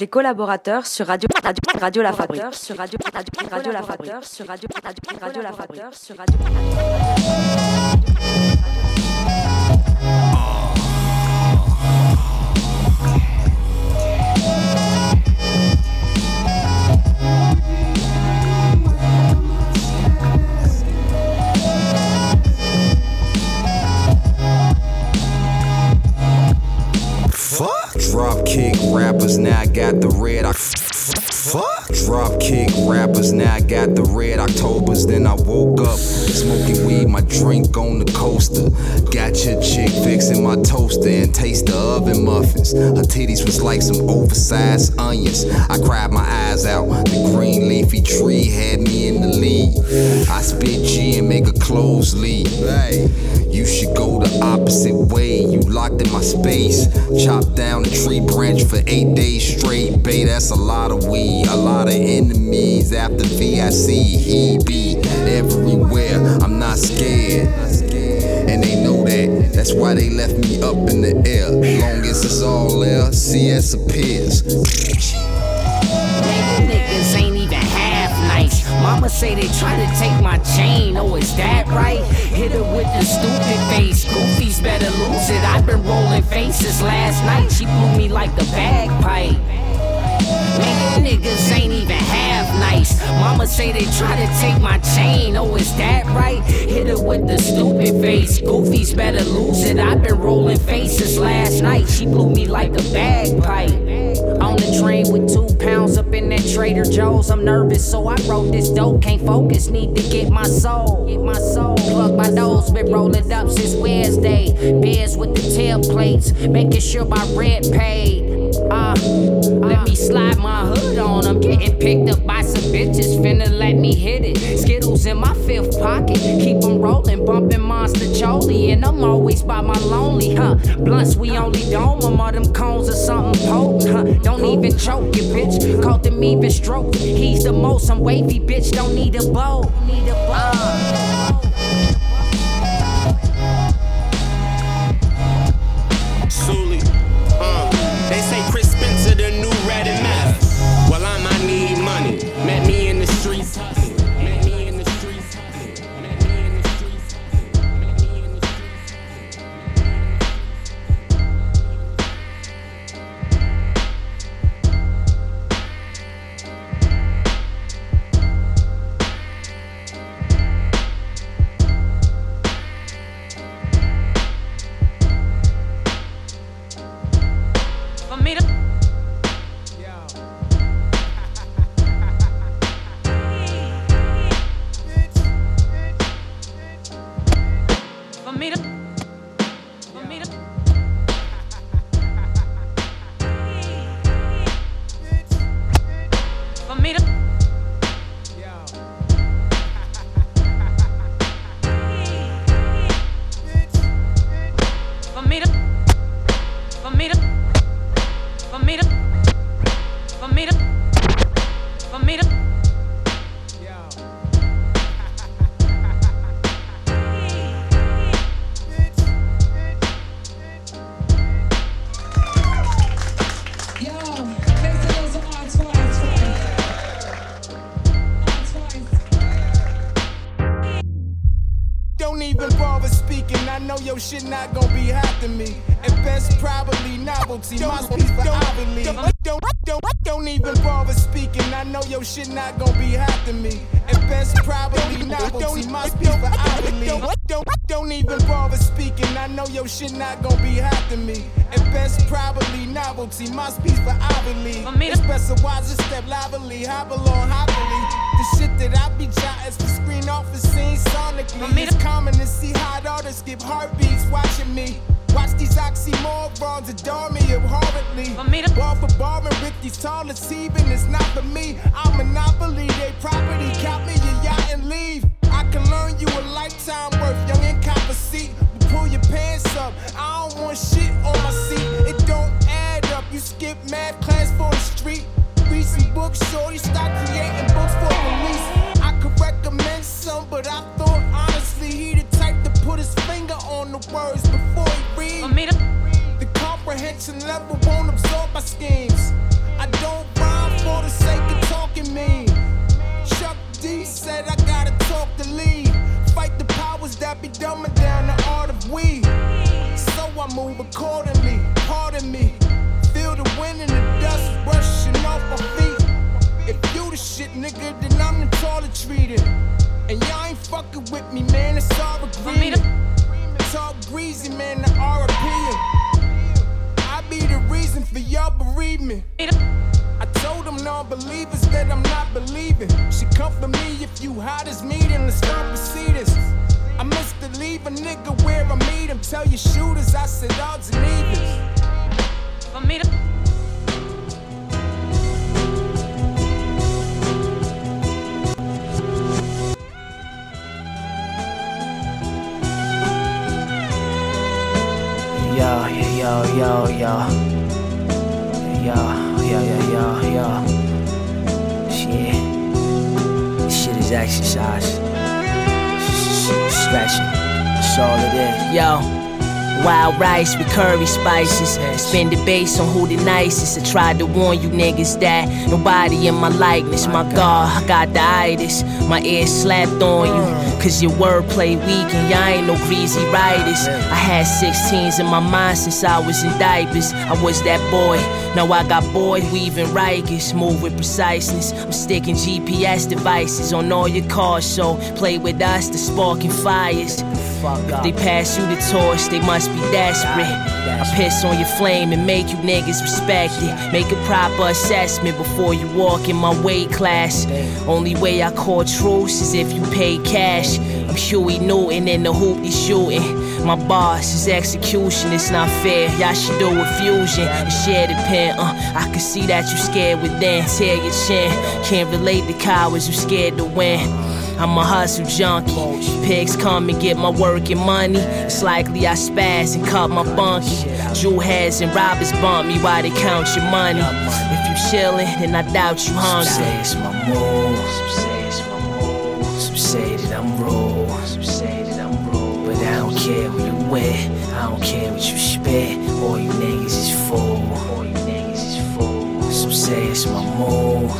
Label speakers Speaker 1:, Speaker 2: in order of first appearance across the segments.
Speaker 1: les collaborateurs sur Radio Radio Radio La Fabrique. Sur Radio Radio Radio La Fabrique. Sur Radio Radio Radio La Fabrique. Sur Radio
Speaker 2: Drop kick rappers, now I got the red. I fuck. Drop kick rappers, now I got the red Octobers. Then I woke up smoking weed, my drink on the coaster. Got your chick fixing my toaster and taste the oven muffins. Her titties was like some oversized onions. I cried my eyes out. The green leafy tree had me in the lead. I spit G and make a close lead. Hey, you should go the opposite way. You locked in my space. Chopped down a tree branch for eight days straight. Bay, that's a lot of weed. A lot of enemies after VIC. He be everywhere. I'm not scared. And they know that. That's why they left me up in the air. Long as it's all there, CS appears.
Speaker 3: Niggas ain't even half nice. Mama say they try to take my chain. Oh, is that right? Hit her with the stupid face. Goofy's better lose it. I've been rolling faces last night. She blew me like a bagpipe. Niggas ain't even half nice. Mama say they try to take my chain. Oh, is that right? Hit her with the stupid face. Goofy's better lose it. I've been rolling faces last night. She blew me like a bagpipe. On the train with two pounds up in that Trader Joe's. I'm nervous, so I wrote this dope. Can't focus, need to get my soul. Get my soul. Plug my nose, been rolling up since Wednesday. Beers with the tailplates, making sure my rent paid. Uh, let me slide my hood on. I'm getting picked up by some bitches, finna let me hit it. Skittles in my fifth pocket, keep them rolling, bumping Monster Choli, and I'm always by my lonely, huh? Blunts, we only dome them, all them cones or something potent, huh? Don't even choke it, bitch. Caught them even stroke. He's the most, I'm wavy, bitch. Don't need a bow. Need a bow. Uh.
Speaker 4: Even bother speaking. I know your shit not gonna be hot to me. At best, probably novelty. My speech for obviously. Don't, don't, don't, don't even bother speaking. I know your shit not gonna be hot to me. At best, probably novelty. My speech for obviously. Don't, don't, don't even bother speaking. I know your shit not gonna be hot to me. At best, probably novelty. My speech for obviously. It's best to watch a step lively. Hop along happily. The shit that I be jotting for screen off is seen sonically. It's common to see hot artists give heartbeats watching me. Watch these oxymorons adore me abhorrently. Ball for bar and with these tallest even it's not for me. I'm monopoly, they property. Count me your yacht and leave. I can learn you a lifetime worth, young and cop a seat pull your pants up. I don't want shit on my seat. It don't add up. You skip math class for a street. Read some books, shorty. Stop creating books for release. I could recommend some, but I thought honestly he the type to put his finger on the words before he reads. The comprehension level won't absorb my schemes. I don't rhyme for the sake of talking Me, Chuck D said I gotta talk to lead. Fight the powers that be dumbing down the move accordingly. Pardon me. Feel the wind and the dust rushing off my feet. If you the shit, nigga, then I'm the toilet treated. And y'all ain't fucking with me, man. It's all agreement. Talk greasy, man. The RP. I be the reason for y'all bereavement. I told them non-believers that I'm not believing. She come for me if you hot as me, then let's start proceedings. I must leave a nigga where I meet him. Tell your shooters I said odds and evens.
Speaker 5: For me to
Speaker 6: Yo, yo, yo, yo. Yo, yo, yo, yo, yo. Shit. This shit is exercise. Stretching. That's all it is. Yo. Wild rice with curry spices. Spin the base on who the nicest. I tried to warn you niggas that nobody in my likeness. My God, I got the itis. My ear slapped on you. Cause your wordplay weak and y'all ain't no greasy writers. I had 16s in my mind since I was in diapers. I was that boy. Now I got boy weaving Rikers. Move with preciseness. I'm sticking GPS devices on all your cars. So play with us, the sparking fires. If they pass you the torch, they must be desperate. I piss on your flame and make you niggas respect it. Make a proper assessment before you walk in my weight class. Only way I call truce is if you pay cash. I'm Huey Newton in the hoop he's shooting. My boss is execution, it's not fair. Y'all should do a fusion and share the pen. Uh, I can see that you scared within. Tear your chin. Can't relate to cowards who scared to win. I'm a hustle junkie. Pigs come and get my work and money. It's likely I spaz and cut my bunkie. Jewel heads and robbers bump me while they count your money. If you chillin', then I doubt you hungry. Some say it's my move. Some say it's my move. Some say that I'm raw. Some say that I'm raw. But I don't care who you with. I don't care what you spit. All you niggas is full. All you niggas is full. Some say it's my move.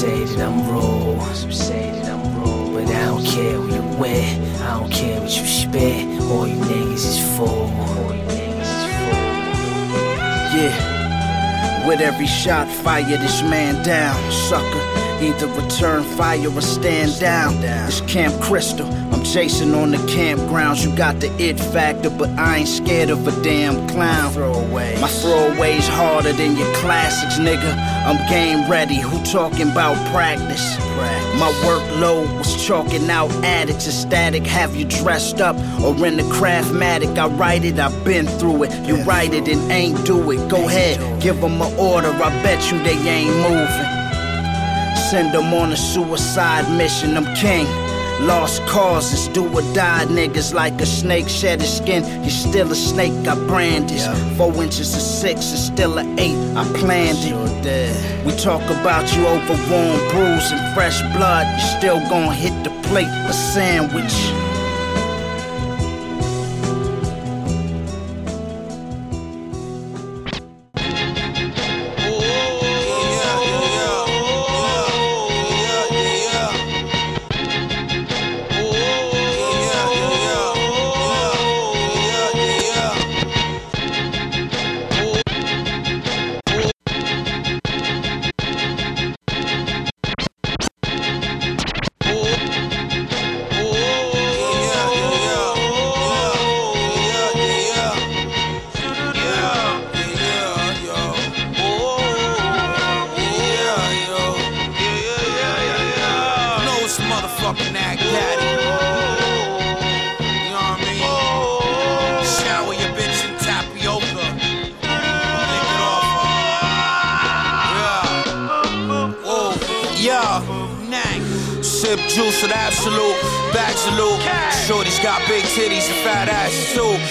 Speaker 6: Say that I'm raw. Some say that I'm raw. But I don't care who you with. I don't care what you spit. All you niggas is full. All you niggas is.
Speaker 7: Yeah. With every shot, fire this man down, sucker. Either return fire or stand down. It's Camp Crystal. I'm chasing on the campgrounds. You got the it factor, but I ain't scared of a damn clown. My throwaway's harder than your classics, nigga. I'm game ready. Who talking about practice? My workload was chalking out addicts of static. Have you dressed up or in the craftmatic? I write it, I've been through it. You write it and ain't do it. Go ahead, give them an order. I bet you they ain't moving. Send them on a suicide mission. I'm king. Lost causes, do or die niggas like a snake shed his skin. You're still a snake, I brandish. Four inches of six is still a eight, I planned it. We talk about you over warm bruise and fresh blood. You still gon' hit the plate, a sandwich.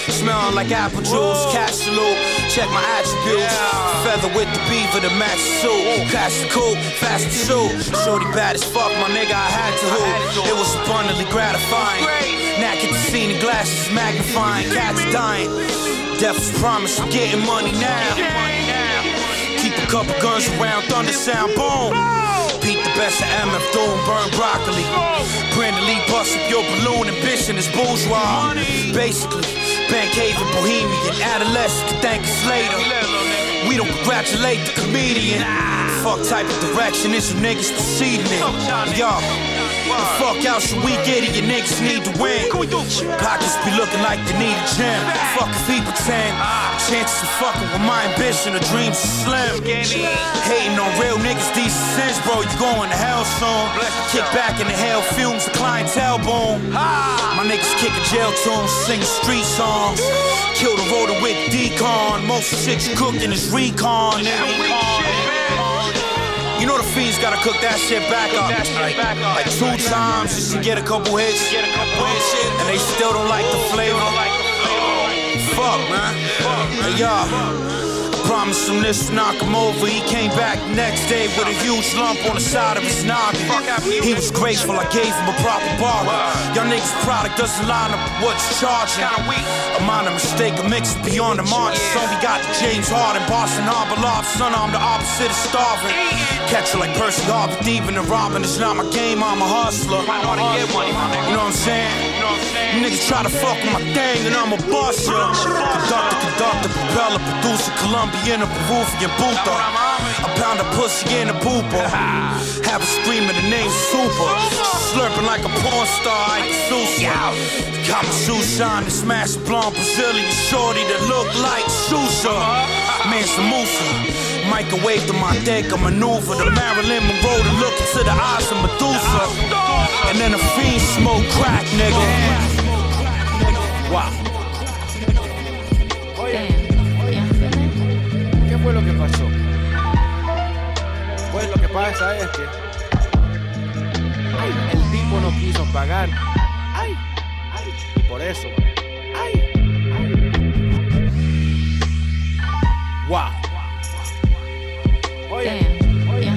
Speaker 8: Smelling like apple juice. Cash salute. Check my attributes. Feather with the beaver, the match suit. Cash the cool, fast to shoot. Shorty bad as fuck, my nigga, I had to hoop. It was abundantly gratifying. Now get to see the glasses magnifying. Cats dying. Death was promised, I'm getting money now. Keep a Couple guns around, thunder sound, boom. Beat the best of MF Doom, burn broccoli. Brandon Lee bust up your balloon, ambition is bourgeois. Basically, and Bohemian, adolescent, thank us later. We don't congratulate the comedian. Fuck type of direction is you niggas proceeding in. Y'all. The fuck out should we get it? Your niggas need to win. Pockets be looking like they need a gym. Fuck if he pretend. Chances of fucking with my ambition, the dreams are slim. Hating on real niggas, decent sins, bro. You going to hell soon. Kick back in the hell fumes, the clientele boom. My niggas kicking jail tunes, singing street songs. Kill the rotor with decon. Most shit you cooking is recon. You know the fiends gotta cook that shit back up. Like, like two times just to get a couple hits. And they still don't like the flavor. Fuck, man. Hey, y'all. I promised him this knock him over. He came back next day with a huge lump on the side of his noggin. He was grateful I gave him a proper bar. Y'all niggas' product doesn't line up with what's charging. A minor mistake, a mix beyond the margin. So we got the James Harden, Boston Harbor Lob. Son, I'm the opposite of starving. Catch it like Percy Harvin, thieving and robbing. It's not my game, I'm a hustler. You know what I'm saying? You niggas try to fuck with my thing and I'ma bust ya. Conductor, conductor, propeller, producer, Colombian, a Peruvian Buddha. I pound a pussy in a pooper. Have a screaming the name Super. Slurping like a porn star, I Sousa. Got my shoes shine to smash a blonde Brazilian shorty that look like Sousa. Mansa Musa. Microwave to my deck, a maneuver. The Marilyn Monroe to look into the eyes of Medusa. And then a fiend smoke crack, nigga. Wow.
Speaker 9: ¿Qué fue lo que pasó? Pues lo que pasa es que ay, el tipo no quiso pagar. Ay, ay, y por eso. Ay, ay. Wow. Oye, oye,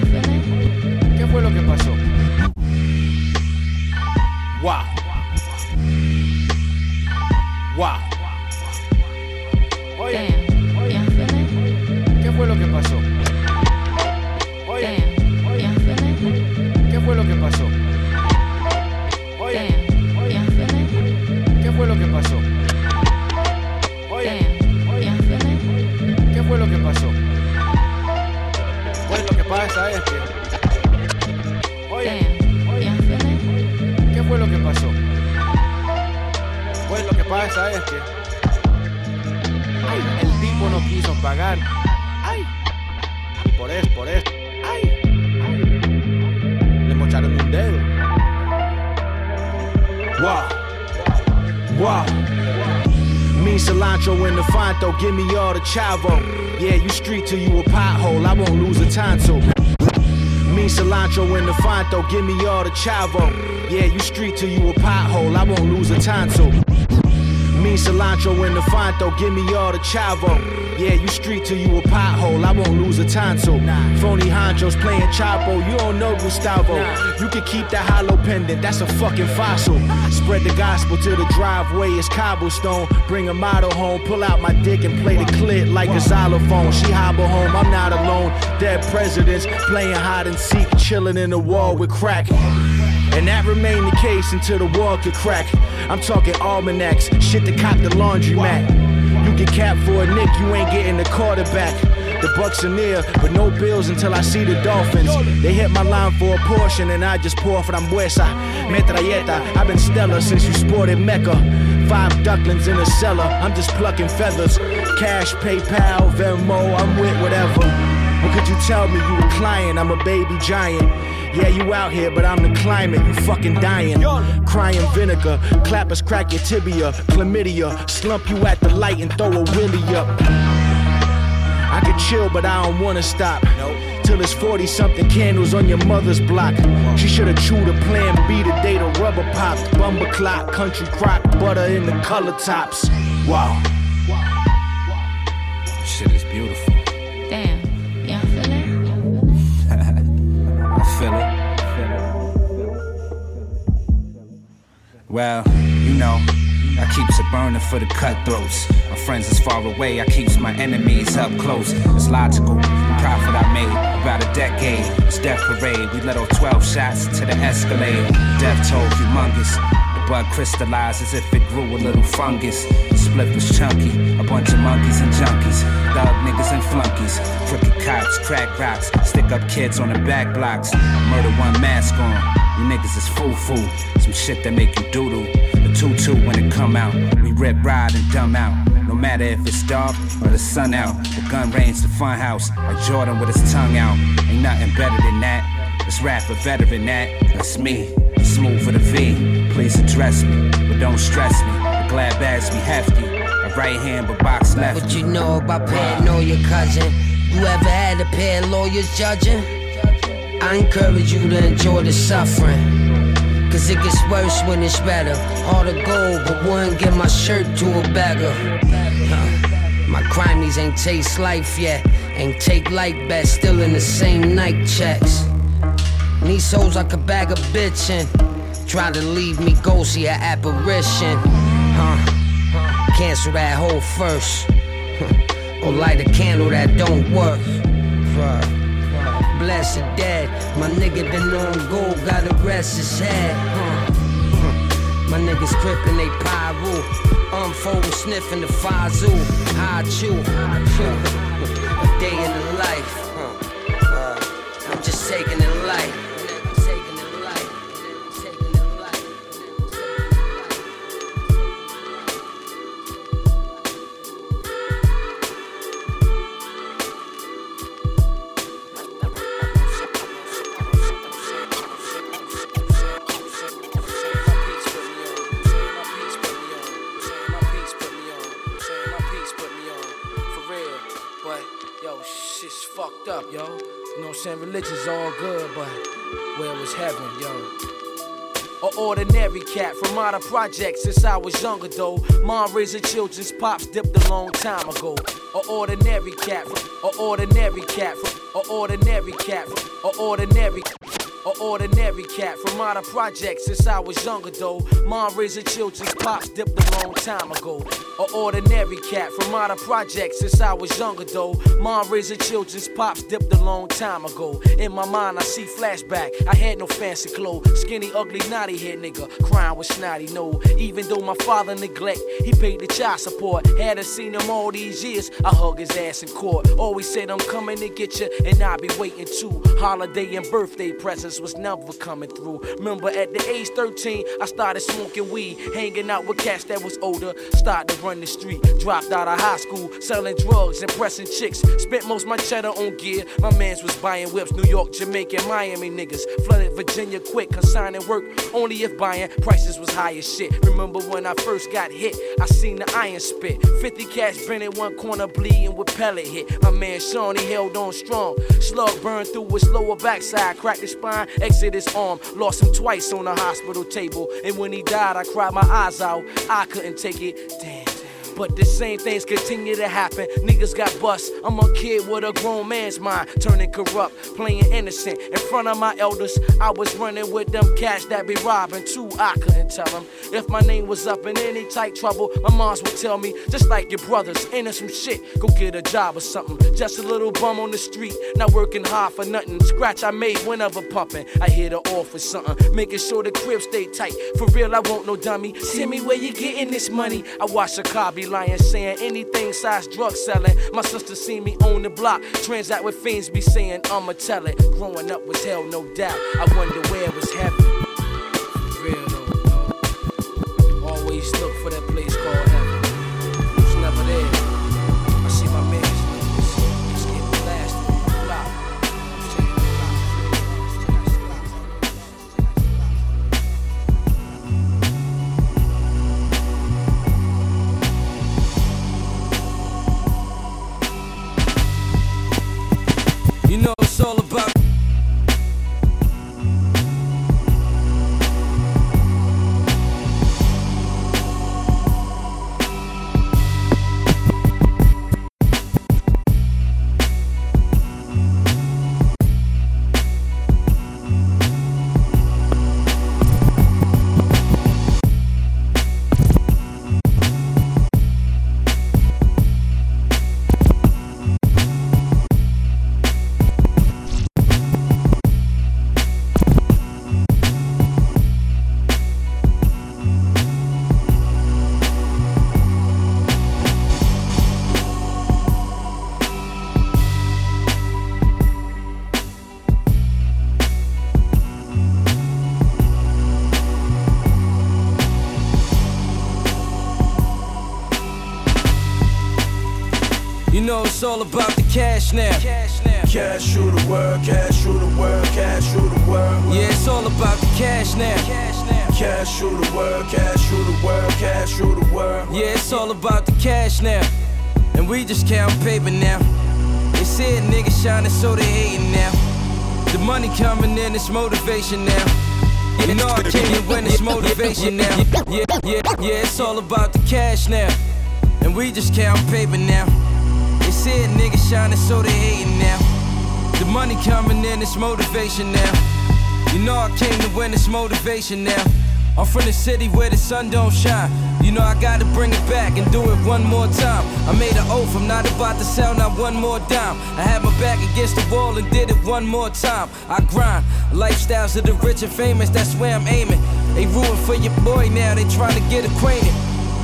Speaker 9: ¿qué fue lo que pasó? Wow. Wow. Oye, ¿qué fue lo que pasó? Oye, oye, ¿qué fue lo que pasó? Pues lo que pasa es que Oye, oye, ¿qué fue lo que pasó? Pues lo que pasa es que ay, el tipo no quiso pagar. Ay, por eso, por eso, ay, ay, le mocharon un dedo.
Speaker 10: Wow. Wow. Me cilantro in the Fonto, give me all the chavo. Yeah, you street till you a pothole, I won't lose a tonto. Me cilantro in the Fonto, give me all the chavo. Yeah, you street till you a pothole, I won't lose a tonto. Me cilantro in the Fonto, give me all the chavo. Yeah, you street till you a pothole, I won't lose a tonto. Phony honchos playing Chapo, you don't know Gustavo. You can keep that hollow pendant, that's a fucking fossil. Spread the gospel to the driveway, is cobblestone. Bring a model home, pull out my dick and play the clit like a xylophone. She hobble home, I'm not alone. Dead presidents playing hide and seek, chilling in the wall with crack. And that remained the case until the wall could crack. I'm talking almanacs, shit to cop the laundromat. You get capped for a nick, you ain't getting the quarterback. The Bucks are near, but no bills until I see the Dolphins. They hit my line for a portion, and I just pour frambuesa. Metralleta, I've been stellar since you sported Mecca. Five ducklings in a cellar, I'm just plucking feathers. Cash, PayPal, Venmo, I'm with whatever. What could you tell me? You a client, I'm a baby giant. Yeah, you out here, but I'm the climate, you fucking dying. Crying vinegar, clappers crack your tibia, chlamydia, slump you at the light and throw a willy up. I could chill, but I don't wanna stop. Till it's 40 something candles on your mother's block. She should've chewed a plan B the day the rubber popped. Bumper clock, country crock, butter in the color tops. Wow.
Speaker 11: Shit is beautiful.
Speaker 12: Feel it.
Speaker 11: Well, you know, I keeps it burning for the cutthroats. My friends is far away, I keeps my enemies up close. It's logical. profit I made. About a decade, it's death parade. We let off 12 shots to the Escalade. Death toll humongous. Bud crystallized as if it grew a little fungus. Split was chunky. A bunch of monkeys and junkies. Dog niggas and flunkies. Crooked cops, crack rocks. Stick up kids on the back blocks. Murder one mask on. You niggas is foo foo. Some shit that make you doodle. The tutu when it come out. We rip, ride, and dumb out. No matter if it's dark or the sun out. The gun range, the fun house. Like Jordan with his tongue out. Ain't nothing better than that. This rapper better than that. That's me. Please address me, but don't stress me. The glad bags be hefty. A right hand, but box left.
Speaker 13: What you know about paranoia, cousin? You ever had a pair of lawyers judging? I encourage you to enjoy the suffering. Cause it gets worse when it's better. Hard to go, but wouldn't give my shirt to a beggar. Huh. My crimies ain't taste life yet. Ain't take life bet, still in the same night checks. These hoes like a bag of bitchin'. Try to leave me ghosty, an apparition. Huh. Cancel that hoe first. or light a candle that don't work. Bless the dead. My nigga been on gold, gotta rest his head. My niggas crippin' they pyro. Unfolding, sniffing the fazoo. I chew. A day in the life.
Speaker 9: Where was heaven, yo? An ordinary cat from out of projects since I was younger though. Mom raising children's pops dipped a long time ago. An ordinary cat, an ordinary cat, an ordinary cat, an ordinary. An ordinary cat from out of projects since I was younger though. Mom raising children's pops dipped a long time ago. An ordinary cat from out of projects since I was younger though. Mom raising children's pops dipped a long time ago. In my mind, I see flashback. I had no fancy clothes, skinny, ugly, naughty head nigga, crying with snotty no. Even though my father neglect, he paid the child support. Hadn't seen him all these years. I hug his ass in court. Always said I'm coming to get you, and I'll be waiting too. Holiday and birthday presents was never coming through. Remember at the age 13, I started smoking weed, hanging out with cats that was older. Started to run the street, dropped out of high school, selling drugs and pressing chicks. Spent most my cheddar on gear. My mans was buying whips, New York, Jamaica, Miami niggas. Flooded Virginia quick, consigning work only if buying. Prices was high as shit. Remember when I first got hit? I seen the iron spit. 50 cash been in one corner bleeding with pellet hit. My man Sean, he held on strong. Slug burned through his lower backside, cracked his spine, exit his arm. Lost him twice on the hospital table. And when he died, I cried my eyes out. I couldn't take it. Damn. But the same things continue to happen. Niggas got bust. I'm a kid with a grown man's mind, turning corrupt, playing innocent. In front of my elders, I was running with them cats that be robbing too. I couldn't tell them if my name was up in any tight trouble. My moms would tell me, just like your brothers, into some shit. Go get a job or something. Just a little bum on the street, not working hard for nothing. Scratch I made whenever pumping. I hit her off with something, making sure the crib stay tight. For real, I won't no dummy. Tell me where you getting this money. I watch a car be lying, saying anything size drug selling. My sister seen me on the block, transact with fiends, be saying I'ma tell it. Growing up was hell, no doubt. I wonder where it was heaven. Real though. Always look for that it's all about
Speaker 14: the cash now. Cash now.
Speaker 15: Cash rule the world, cash rule the world, cash rule the world.
Speaker 14: Yeah, it's all about the cash now.
Speaker 15: Cash now. Cash rule the world, cash rule the world, cash rule the world.
Speaker 14: Yeah, it's all about the cash now. And we just count paper now. They said niggas shining, so they hating now. The money coming in, it's motivation now. You know I came to win, it's motivation now. Yeah, yeah, yeah, it's all about the cash now. And we just count paper now. They said niggas shining, so they hating now. The money coming in, it's motivation now. You know I came to win, it's motivation now. I'm from the city where the sun don't shine. You know I gotta bring it back and do it one more time. I made an oath, I'm not about to sell not one more dime. I had my back against the wall and did it one more time. I grind, lifestyles of the rich and famous, that's where I'm aiming. They ruin for your boy now, they trying to get acquainted.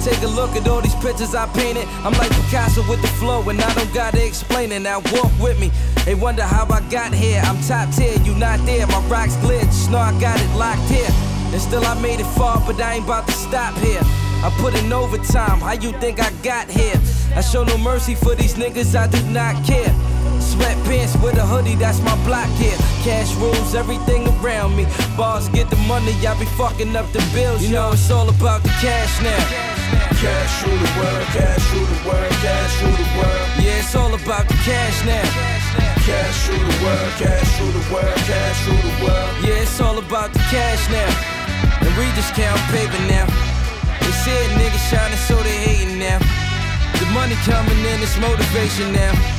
Speaker 14: Take a look at all these pictures I painted. I'm like Picasso with the flow, and I don't gotta explain it. Now walk with me. They wonder how I got here. I'm top tier, you not there. My rocks just know I got it locked here. And still I made it far, but I ain't about to stop here. I put in overtime, how you think I got here? I show no mercy for these niggas, I do not care. Sweatpants with a hoodie, that's my block here. Cash rules everything around me. Bars get the money, I be fucking up the bills. You know it's all about the cash now.
Speaker 15: Cash rule the world, cash rule the world, cash rule the world.
Speaker 14: Yeah, it's all about the cash now.
Speaker 15: Cash rule the world, cash rule the world, cash rule the world.
Speaker 14: Yeah, it's all about the cash now. And we just count paper now. They said niggas shining, so they hating now. The money coming in, it's motivation now.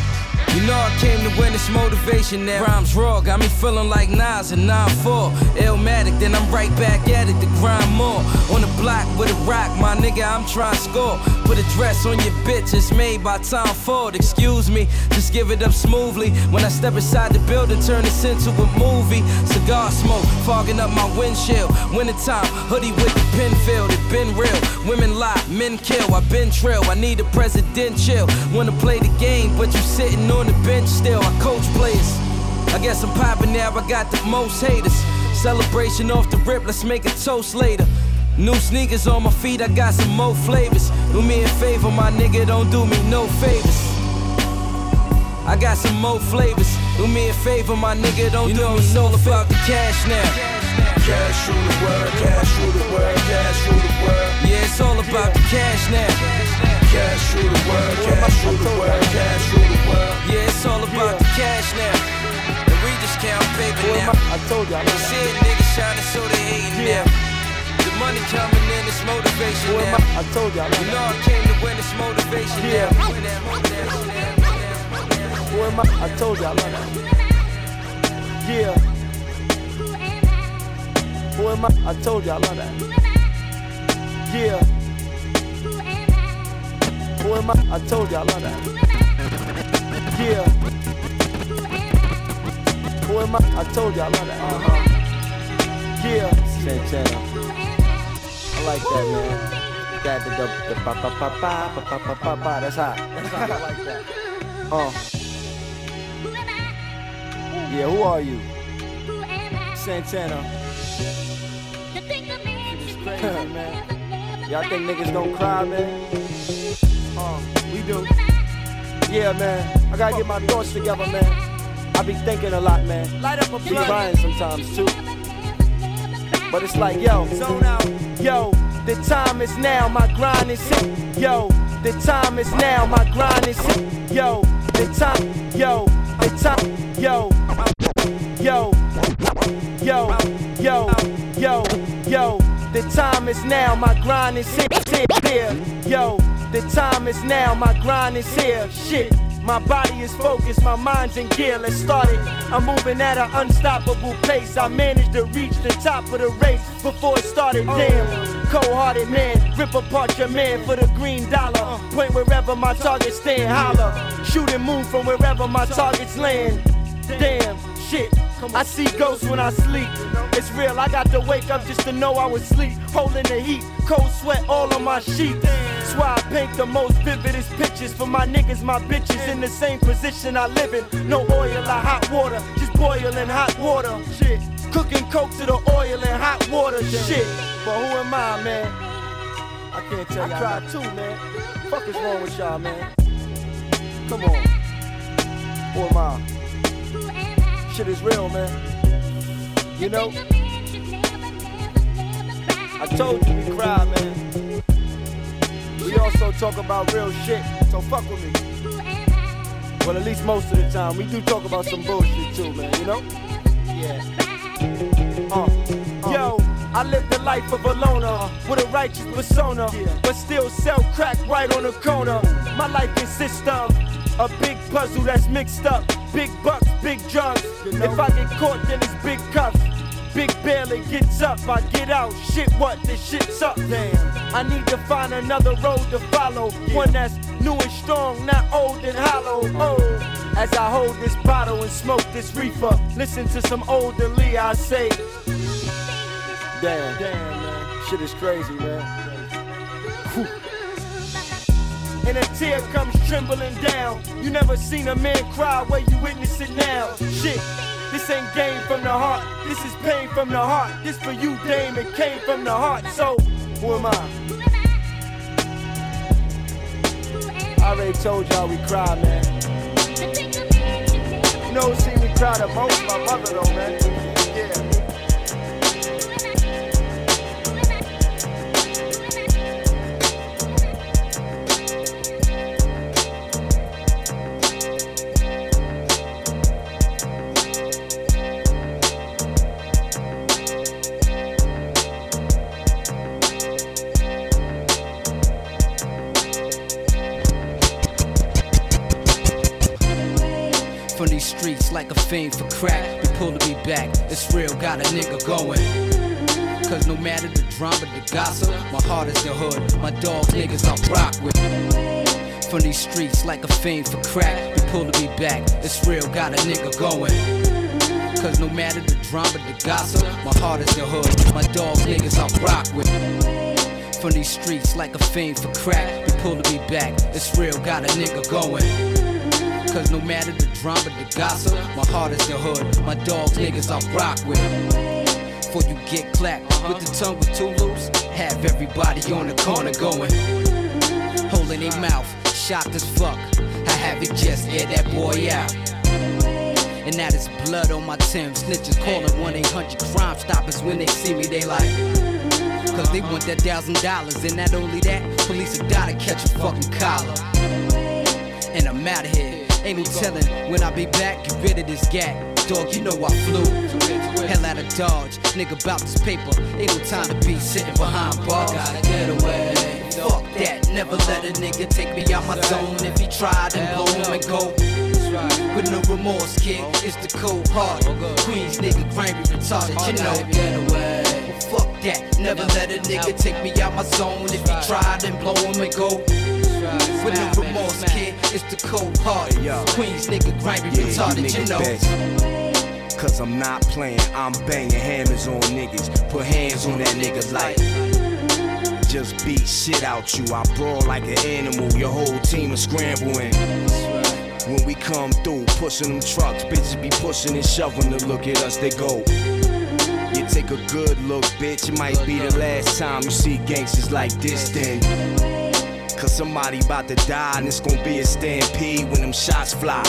Speaker 14: You know I came to win, it's motivation now. Rhymes raw, got me feeling like Nas and 9-4. Illmatic, then I'm right back at it to grind more. On the block with a rock, my nigga, I'm trying to score. Put a dress on your bitch, it's made by Tom Ford. Excuse me, just give it up smoothly. When I step inside the building, turn this into a movie. Cigar smoke, fogging up my windshield. Wintertime, hoodie with the pin filled, it been real. Women lie, men kill, I been trill. I need a presidential. Wanna play the game, but you sitting on the bench still. I coach players. I guess I'm popping now, I got the most haters. Celebration off the rip, let's make a toast later. New sneakers on my feet, I got some more flavors. Do me a favor, my nigga, don't do me no favors. I got some more flavors. Do me a favor, my nigga, don't you do know me it's all about the cash now.
Speaker 15: Cash rule the world, cash rule the world, cash rule the world.
Speaker 14: Yeah, it's all about the cash now.
Speaker 15: Cash rule the world, cash rule the world, cash rule the world.
Speaker 14: Yeah, it's all about the cash now. And we just count paper now.
Speaker 16: I told y'all.
Speaker 14: They said niggas shining, so they hating now. The money coming in, it's motivation now.
Speaker 16: I told y'all.
Speaker 14: You know I came to win, it's motivation
Speaker 16: Yeah.
Speaker 14: now. Win that, win that, win that, win that.
Speaker 16: Who am I? I told y'all. Yeah. Who am I? I told y'all. I love that. Yeah. Who am I? I told y'all. I love that. Yeah. Who am I? I told y'all. I love that. Uh huh. Yeah. Santana. I like that, man. Got the the, pa pa pa pa pa pa pa pa. That's hot. That's hot. I like that. Uh. Yeah, who are you? Santana. Finger man. Y'all think niggas don't cry, man? Uh, we do. Yeah, man. I gotta get my thoughts together, man. I be thinking a lot, man.
Speaker 17: Light up a
Speaker 16: Be crying sometimes too. But it's like, yo,
Speaker 17: Zone out.
Speaker 16: yo, the time is now, my grind is it. Yo, the time is now, my grind is it. Yo, the time, yo, the time, yo, yo, yo, yo, yo, yo, the time is now, my grind is it. Yo, the time is now, my grind is here. Shit. My body is focused, my mind's in gear. Let's start it. I'm moving at an unstoppable pace. I managed to reach the top of the race before it started. Damn, cold-hearted man, rip apart your man for the green dollar. Point wherever my targets stand, holler. Shoot and move from wherever my targets land. Damn, shit. I see ghosts when I sleep. It's real, I got to wake up just to know I was asleep. Holding the heat, cold sweat all on my sheets. That's why I paint the most vividest pictures for my niggas, my bitches in the same position I live in. No oil or hot water, just boiling hot water. Shit, cooking coke to the oil and hot water. Shit, but who am I, man? I can't tell you. I cry too, man. Fuck is wrong with y'all, man? Come on. Who am I? Shit is real, man. You know? I told you we cry, man. We also talk about real shit, so fuck with me. Well, at least most of the time, we do talk about some bullshit too, man, you know? Yeah. Uh, uh. Yo, I live the life of a loner with a righteous persona, but still sell crack right on the corner. My life consists of a big puzzle that's mixed up. Big bucks, big drugs. If I get caught, then it's big cuffs. Big barely gets up, I get out. Shit, what? This shit's up. Damn. I need to find another road to follow. One that's new and strong, not old and hollow. Oh, as I hold this bottle and smoke this reefer, listen to some older Lee, I say. Damn, damn, man. Shit is crazy, man. Whew. And a tear comes trembling down. You never seen a man cry where you witness it now. Shit. This ain't game from the heart, this is pain from the heart. This for you, Dame, it came from the heart. So, who am I? I already told y'all we cry, man. You know seen me cry the most? My mother, though, man.
Speaker 18: From these streets like a fiend for crack. We pulling me back. It's real, got a nigga going. Cause no matter the drama, the gossip, my heart is the hood. My dog niggas I rock with. From these streets like a fiend for crack. We pulling me back. It's real, got a nigga going. Cause no matter the drama, the gossip, my heart is the hood. My dog niggas I rock with. From these streets like a fiend for crack. We pulling me back. It's real, got a nigga going. Cause no matter the drama, the gossip, my heart is the hood. My dogs, niggas I rock with. Before you get clapped with the tongue with two loose, have everybody on the corner going. Holding their mouth, shocked as fuck. I have it just air that boy out. And now there's blood on my Tim's. Snitches calling 1 800 Crime Stoppers when they see me, they like. Cause they want that thousand dollars, and not only that, police will die to catch a fucking collar. And I'm out of here. Ain't no telling when I be back, get rid of this gag. Dog, you know I flew. Hell out of Dodge, nigga about this paper. Ain't no time to be sitting behind bars. Gotta get away. Fuck that, never let a nigga take me out my zone. If he tried then blow him and go. With no remorse, kid, it's the cold heart. Queens nigga, grimy, retarded, you know. Get away. Fuck that, never let a nigga take me out my zone. If he tried then blow him and go. With no remorse, kid, it's the cold heart. Queens nigga, grimy, retarded, you know.
Speaker 19: Cause I'm not playing, I'm banging hammers on niggas. Put hands on that nigga like. Just beat shit out you. I brawl like an animal, your whole team is scrambling. When we come through, pushing them trucks, bitches be pushing and shoving to look at us, they go. You take a good look, bitch, it might be the last time you see gangsters like this then. Cause somebody about to die and it's gonna be a stampede when them shots fly.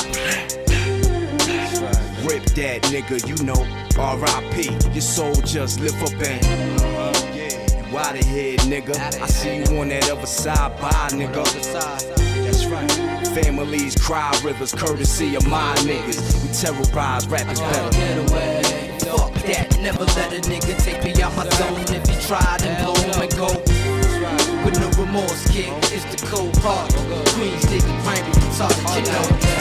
Speaker 19: Rip that nigga, you know, R.I.P. Your soul just lift up and out of here, nigga. I see you on that other side, bye, nigga. That's right. Families cry rivers, courtesy of my niggas. We terrorize rappers better.
Speaker 18: Fuck that, never let a nigga take me out my zone. If he tried then blow him and go. With no remorse, kid, it's the cold heart. Queens nigga, grimy, retarded, you know.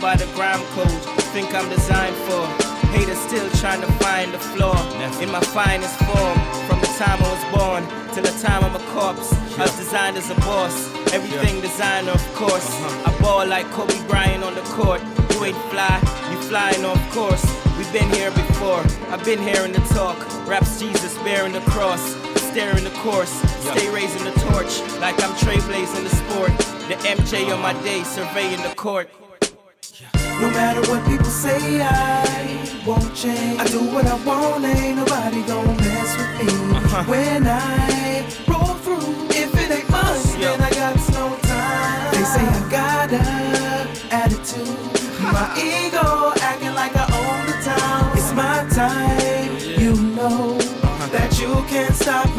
Speaker 20: By the gram code. Think I'm designed for. Haters still trying to find the flaw in my finest form. From the time I was born till the time I'm a corpse, I was designed as a boss. Everything designer, of course. Uh-huh. I ball like Kobe Bryant on the court. You ain't fly, you flying of course. We've been here before. I've been hearing the talk. Raps Jesus bearing the cross, staring the course. Stay raising the torch like I'm trailblazing the sport. The MJ on my uh-huh. day, surveying the court.
Speaker 15: No matter what people say, I won't change. I do what I want, ain't nobody gonna mess with me. Uh-huh. When I roll through, if it ain't money, then I got no time. They say I got a attitude, my ego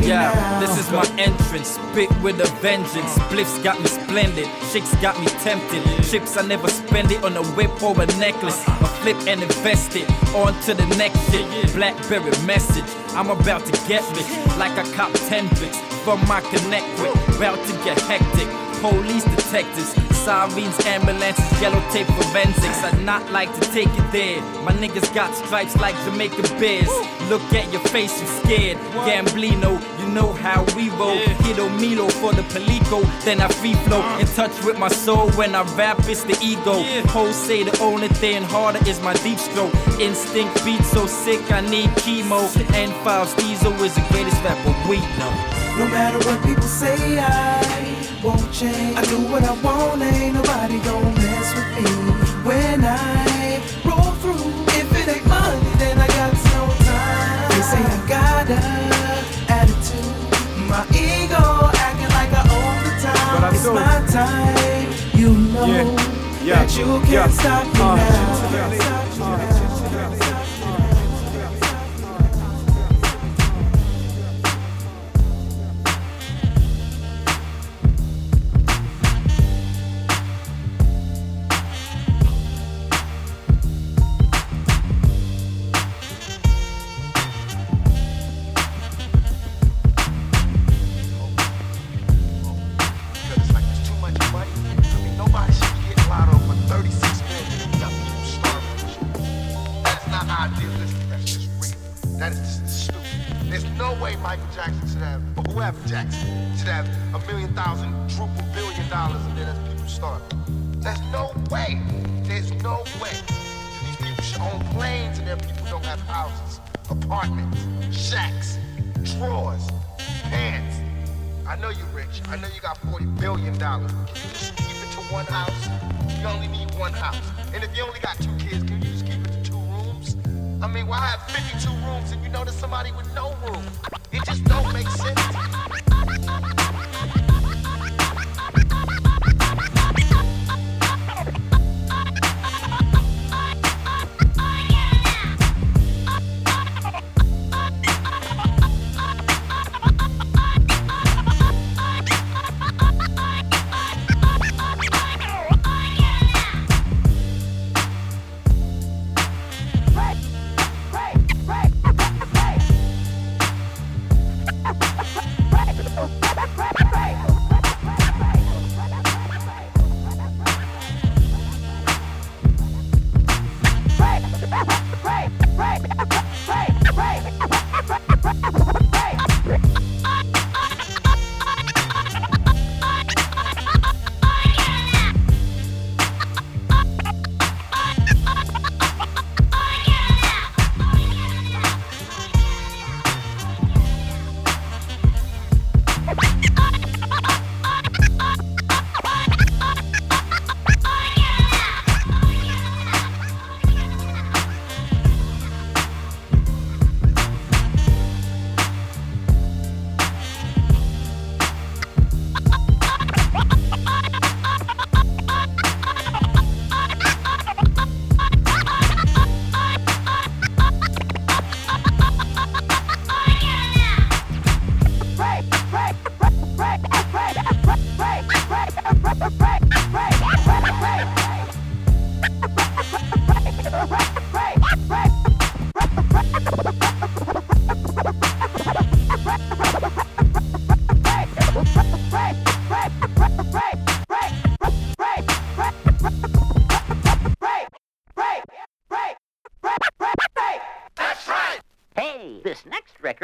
Speaker 21: Yeah,
Speaker 15: now.
Speaker 21: this is my entrance. Spit with a vengeance. Spliffs got me splendid. Chicks got me tempted. Chips, I never spend it on a whip or a necklace. I flip and invest it. On to the next shit. Blackberry message. I'm about to get rich. Like I cop 10 bricks from my connect with. About to get hectic. Police detectives, sirens, ambulances, yellow tape forensics. I'd not like to take it there. My niggas got stripes like Jamaican bears. Look at your face, you scared. Gamblino, oh, you know how we roll. Hito Milo for the Pelico, then I free flow. In touch with my soul when I rap, it's the ego. Hoes say the only thing harder is my deep stroke. Instinct beat so sick, I need chemo. N5 Steezo is the greatest rapper we know.
Speaker 15: No matter what people say, I won't change. I do what I want, ain't nobody gon' mess with me. When I roll through, if it ain't money, then I got no time. They say I got a attitude, my ego acting like I own the time.
Speaker 22: But I.
Speaker 15: It's my time, you know
Speaker 22: Yeah,
Speaker 15: that you can't
Speaker 22: yeah.
Speaker 15: stop me
Speaker 22: Uh,
Speaker 15: now.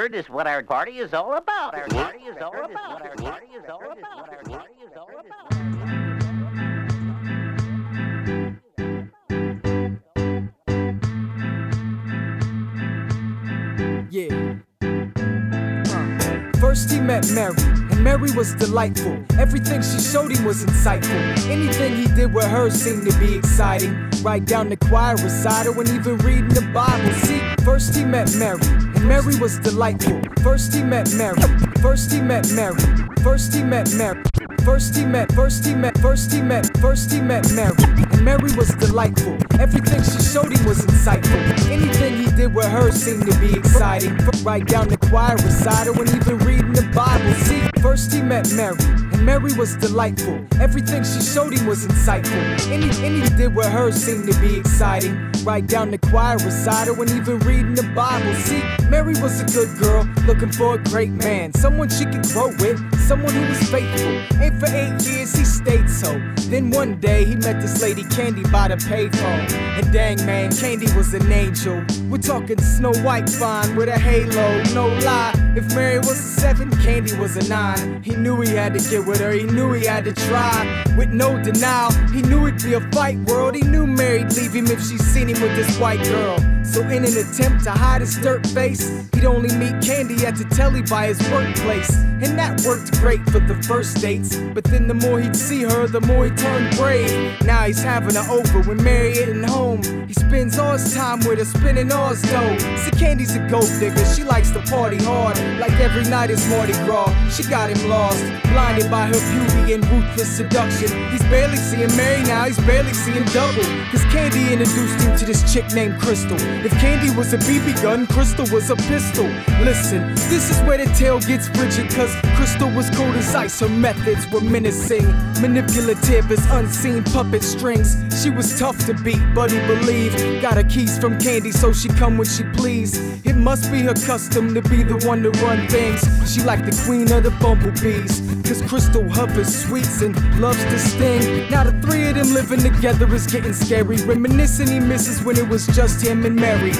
Speaker 23: Word is what our party is all about. Our party is all about. Our party is all about. Our party is all about.
Speaker 24: Yeah. Uh. First he met Mary, and Mary was delightful. Everything she showed him was insightful. Anything he did with her seemed to be exciting. Right down the choir recital and even reading the Bible. See, first he met Mary, and Mary was delightful. First he met Mary, first he met Mary, first he met Mary. First he met, first he met, first he met, first he met Mary. And Mary was delightful. Everything she showed him was insightful. Anything he did with her seemed to be exciting. Right down the choir recital and even reading the Bible. See, first he met Mary. And Mary was delightful. Everything she showed him was insightful. Any, any with her seemed to be exciting. Right down the choir recital and even reading the Bible. See, Mary was a good girl looking for a great man. Someone she could grow with, someone who was faithful. And for eight years he stayed so. Then one day he met this lady Candy by the payphone. And dang man, Candy was an angel. We're talking Snow White fine with a halo, no lie. If Mary was a seven, Candy was a nine. He knew he had to get with her, he knew he had to try. With no denial, he knew it'd be a fight world. He knew Mary'd leave him if she seen him with this white girl. So in an attempt to hide his dirt face, he'd only meet Candy at the telly by his workplace. And that worked great for the first dates. But then the more he'd see her, the more he turned brave. Now he's having her over when Mary isn't home. He spends all his time with her, spending all his dough. See, Candy's a gold digger, she likes to party hard. Like every night is Mardi Gras. She got him lost, blinded by her beauty and ruthless seduction. He's barely seeing Mary now, he's barely seeing double. Cause Candy introduced him to this chick named Crystal. If Candy was a BB gun, Crystal was a pistol. Listen, this is where the tale gets frigid, cause Crystal was cold as ice. Her methods were menacing, manipulative as unseen puppet strings. She was tough to beat, but he believed. Got her keys from Candy, so she come when she please. It must be her custom to be the one to run things. She like the queen of the bumblebees. Cause Crystal hovers sweets and loves to sting. Now the three of them living together is getting scary. Reminiscing he misses when it was just him and Mary.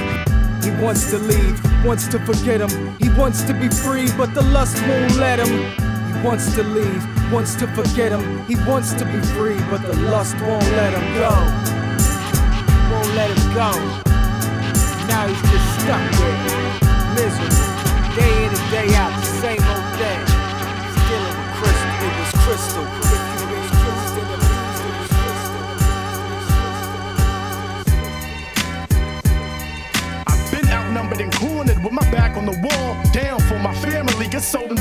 Speaker 24: He wants to leave, wants to forget him. He wants to be free, but the lust won't let him. He wants to leave, wants to forget him. He wants to be free, but the lust won't let him go. Won't let him go. Now he's just stuck with misery. Day in and day out, the same old thing. Still with crystal, it was crystal.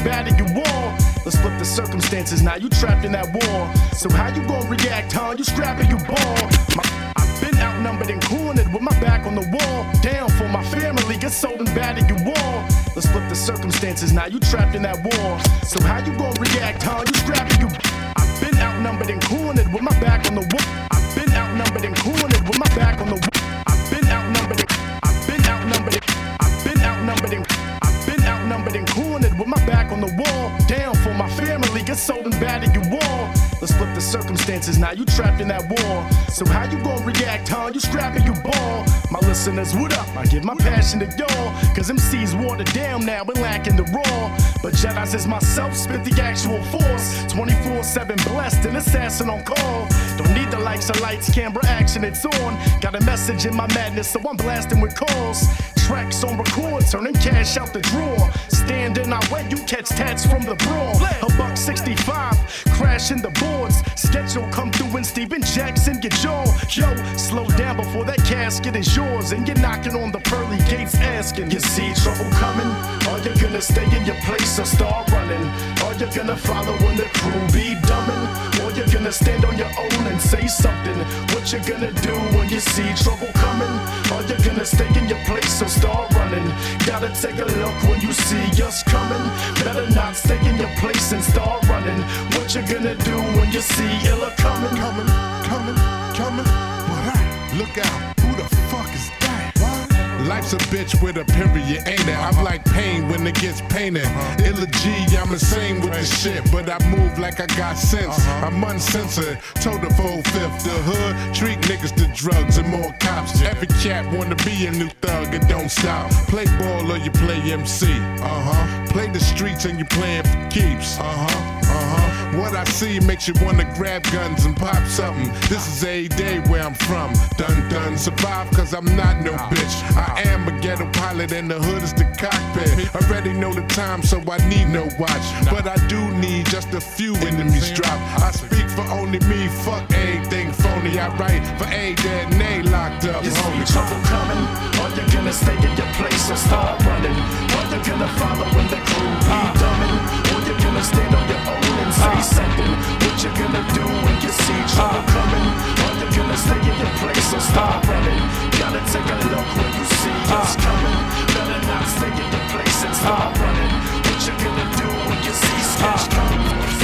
Speaker 25: Sold you all. Let's flip the circumstances, now you trapped in that war. So how you gonna react, huh? You strapping, you ball. My- I've been outnumbered and cornered with my back on the wall. Down for my family, get sold and battered you all. Let's flip the circumstances, now you trapped in that war. So how you gonna react, huh? You strapping, you I've been outnumbered and cornered with my back on the wall. I've been outnumbered and cornered with my back on the wall. Circumstances, now you trapped in that war. So how you gonna react, huh? You strapping, you ball. My listeners, what up? I give my passion to y'all. Cause MC's watered down now and lacking the raw. But Jedi's is myself, spit the actual force. 24 7 blessed, an assassin on call. Don't need the lights or lights, camera action, it's on. Got a message in my madness, so I'm blasting with calls. Tracks on record, turning cash out the drawer. Stand in our way, you catch tats from the brawl. A buck 65, crashing the boards. Schedule come through and Steven Jackson get jaw. Yo, slow down before that casket is yours. And you're knocking on the pearly gates asking, You see trouble coming? Are you gonna stay in your place or start running? Are you gonna follow when the crew be dumbing? Gonna stand on your own and say something? What you gonna do when you see trouble coming? Are you gonna stay in your place or start running? Gotta take a look when you see us coming. Better not stay in your place and start running. What you gonna do when you see Illa coming? Coming, coming, coming. What? Look out. Who the fuck is that?
Speaker 26: Life's a bitch with a period, ain't it? I'm like pain when it gets painted. Illa G, I'm insane with the shit, but I move like I got sense. I'm uncensored, told the full fifth. The hood treat niggas to drugs and more cops. Every cat wanna be a new thug and don't stop. Play ball or you play MC. Uh huh. Play the streets and you playing for keeps. Uh huh. What I see makes you wanna grab guns and pop something. This is a day where I'm from. Dun dun. Survive cause I'm not no bitch. I am a ghetto pilot and the hood is the cockpit. I already know the time so I need no watch. But I do need just a few enemies drop. I speak for only me. Fuck anything phony. I write for A dead and A locked up.
Speaker 25: You see trouble coming, or you're gonna stay in your place or start running. Or you're gonna follow when the crew be dumbing. Or you're gonna stand on your and say something. What you gonna do when you see trouble coming? Or you're gonna stay in your place or start running. Gotta take a look when you see it's uh. coming. Better not stay in your place and start running. What you gonna do when you see
Speaker 27: uh. sketch coming?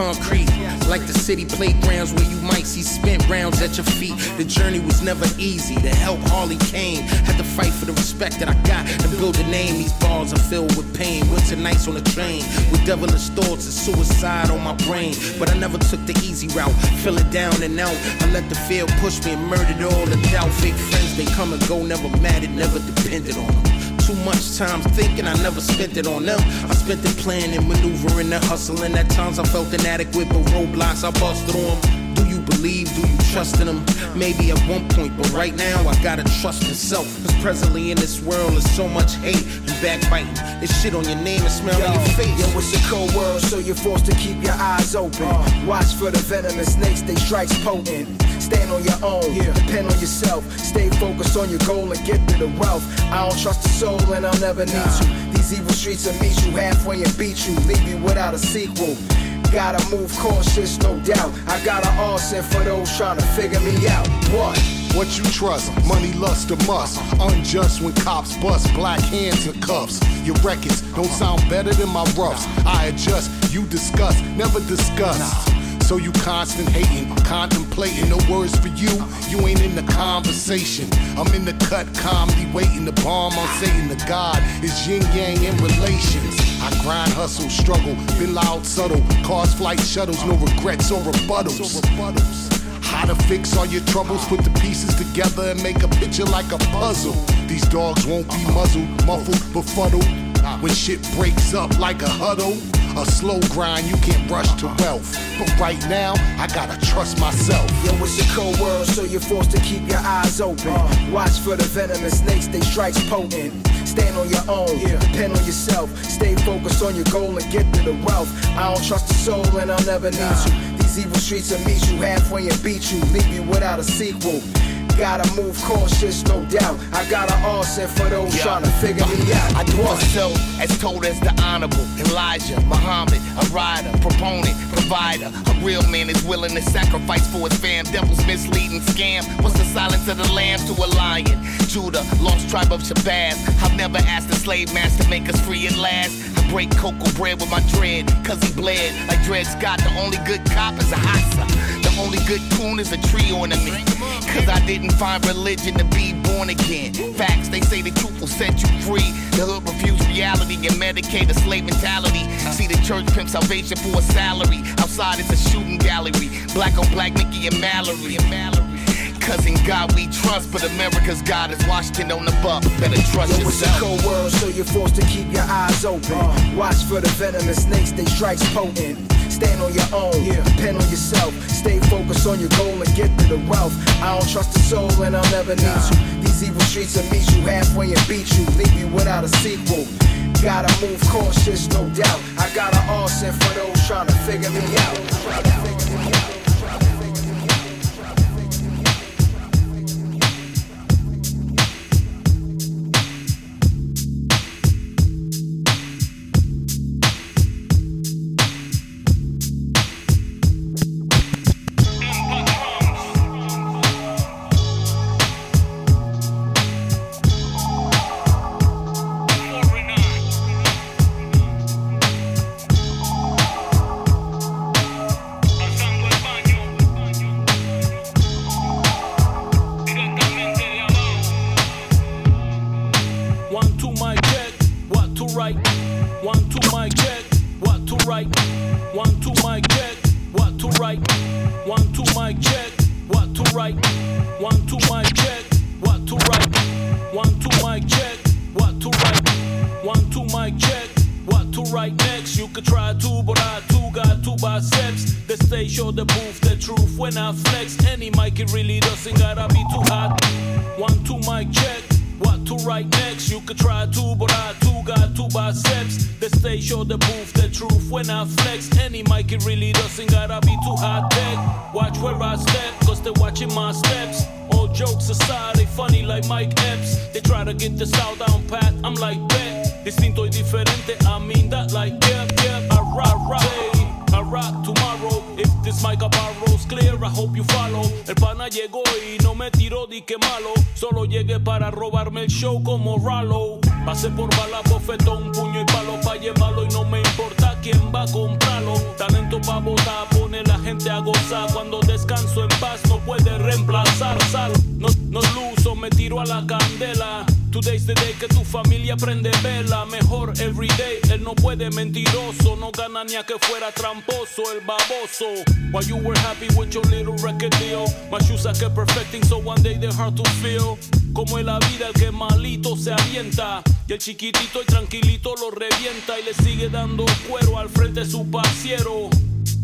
Speaker 27: Concrete. Like the city playgrounds where you might see spent rounds at your feet. The journey was never easy. The help hardly came. Had to fight for the respect that I got and build a name. These bars are filled with pain. Winter nights on the train with devilish thoughts and suicide on my brain. But I never took the easy route. Feeling down and out. I let the fear push me and murdered all the doubt. Fake friends, they come and go. Never mattered, never depended on them. Too much time thinking, I never spent it on them. I spent it planning, maneuvering, and hustling. At times I felt inadequate, but roadblocks I busted on. Do you believe? Do you trust in them? Maybe at one point, but right now I gotta trust in self. Cause presently in this world there's so much hate and backbiting. There's shit on your name and smell on your face.
Speaker 28: Yo, it's a cold world, so you're forced to keep your eyes open. Uh. Watch for the venomous snakes, they strikes potent. Stand on your own, depend on yourself. Stay focused on your goal and get to the wealth. I don't trust a soul and I'll never need you. These evil streets will meet you halfway and beat you, leave you without a sequel. Gotta move cautious, no doubt. I got an arson for those trying to figure me out. What?
Speaker 29: What you trust? Money, lust, or must? Unjust when cops bust black hands and cuffs. Your records don't sound better than my roughs. I adjust, you discuss, never discuss. So you constant hating, contemplating no words for you. You ain't in the conversation. I'm in the cut, calmly waiting. The bomb on Satan, the God is yin yang in relations. I grind, hustle, struggle, been loud, subtle. Cars, flight, shuttles, no regrets or rebuttals. How to fix all your troubles, put the pieces together and make a picture like a puzzle. These dogs won't be muzzled, muffled, befuddled. When shit breaks up like a huddle, a slow grind, you can't rush to wealth. But right now, I gotta trust myself.
Speaker 28: Yo, it's a cold world, so you're forced to keep your eyes open. Uh. Watch for the venomous snakes, they strike potent. Stand on your own, depend on yourself. Stay focused on your goal and get to the wealth. I don't trust the soul and I'll never need you. These evil streets will meet you halfway and beat you, leave you without a sequel. Gotta move cautious, no doubt. I got an arson for those
Speaker 30: Yeah.
Speaker 28: trying to figure me out.
Speaker 30: I do was so as told as the honorable Elijah Muhammad, a rider, proponent, provider. A real man is willing to sacrifice for his fam. Devils misleading scam. What's the silence of the lamb to a lion? Judah, lost tribe of Shabazz. I've never asked the slave master make us free at last. I break cocoa bread with my dread, cause he bled like Dred Scott. The only good cop is a hassa. The only good coon is a tree ornament. Cause I didn't find religion to be born again. Facts, they say the truth will set you free. The hood refuse reality and medicate a slave mentality. See the church pimp salvation for a salary. Outside it's a shooting gallery. Black on black, Mickey and Mallory. And Mallory. Cause in God we trust, but America's God is Washington on the buck. Better trust
Speaker 28: Yo, it's a
Speaker 30: yourself.
Speaker 28: cold world, so you're forced to keep your eyes open. Uh. Watch for the venomous snakes, they strikes potent. Stand on your own, yeah. depend on yourself. Stay focused on your goal and get to the wealth. I don't trust a soul and I'll never need you. These evil streets will meet you halfway and beat you, leave you without a sequel. Gotta move cautious, no doubt. I got an arson for those trying to figure me out.
Speaker 31: Today's the day que tu familia prende vela. Mejor everyday, él no puede mentiroso. No gana ni a que fuera tramposo, el baboso. While you were happy with your little record deal. My shoes I kept perfecting, so one day they're hard to feel. Como en la vida, el que malito se avienta. Y el chiquitito y tranquilito lo revienta. Y le sigue dando cuero al frente de su pasiero.